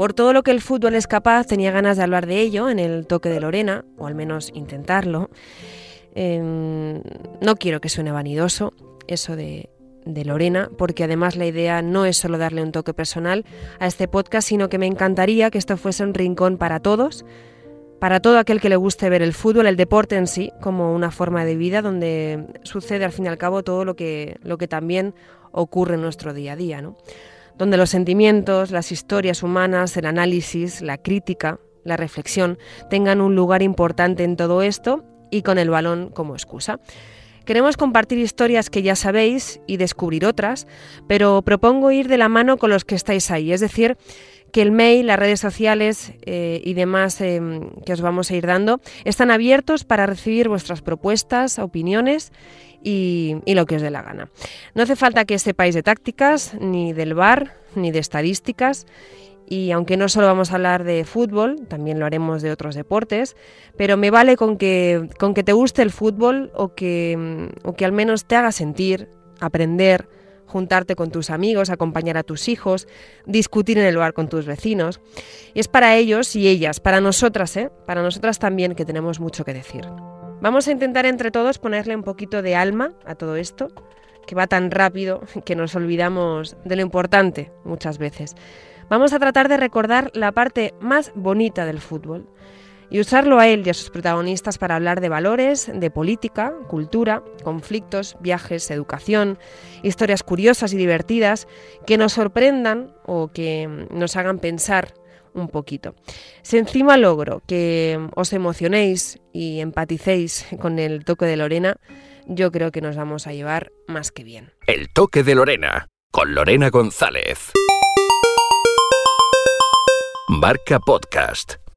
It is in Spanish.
Por todo lo que el fútbol es capaz, tenía ganas de hablar de ello en el toque de Lorena, o al menos intentarlo. Em, no quiero que suene vanidoso eso de, de Lorena, porque además la idea no es solo darle un toque personal a este podcast, sino que me encantaría que esto fuese un rincón para todos, para todo aquel que le guste ver el fútbol, el deporte en sí, como una forma de vida donde sucede al fin y al cabo todo lo que, lo que también ocurre en nuestro día a día, ¿no? Donde los sentimientos, las historias humanas, el análisis, la crítica, la reflexión tengan un lugar importante en todo esto y con el balón como excusa. Queremos compartir historias que ya sabéis y descubrir otras, pero propongo ir de la mano con los que estáis ahí, es decir, que el mail, las redes sociales eh, y demás eh, que os vamos a ir dando están abiertos para recibir vuestras propuestas, opiniones y, y, lo que os dé la gana. No hace falta que sepáis de tácticas, ni del bar, ni de estadísticas. Y aunque no solo vamos a hablar de fútbol, también lo haremos de otros deportes, pero me vale con que, con que te guste el fútbol o que, o que al menos te haga sentir, aprender, juntarte con tus amigos, acompañar a tus hijos, discutir en el bar con tus vecinos. Y es para ellos y ellas, para nosotras, ¿eh? para nosotras también que tenemos mucho que decir. Vamos a intentar entre todos ponerle un poquito de alma a todo esto, que va tan rápido que nos olvidamos de lo importante muchas veces. Vamos a tratar de recordar la parte más bonita del fútbol y usarlo a él y a sus protagonistas para hablar de valores, de política, cultura, conflictos, viajes, educación, historias curiosas y divertidas que nos sorprendan o que nos hagan pensar un poquito. Si encima logro que os emocionéis y empaticéis con el toque de Lorena, yo creo que nos vamos a llevar más que bien. El toque de Lorena, con Lorena González. Marca Podcast.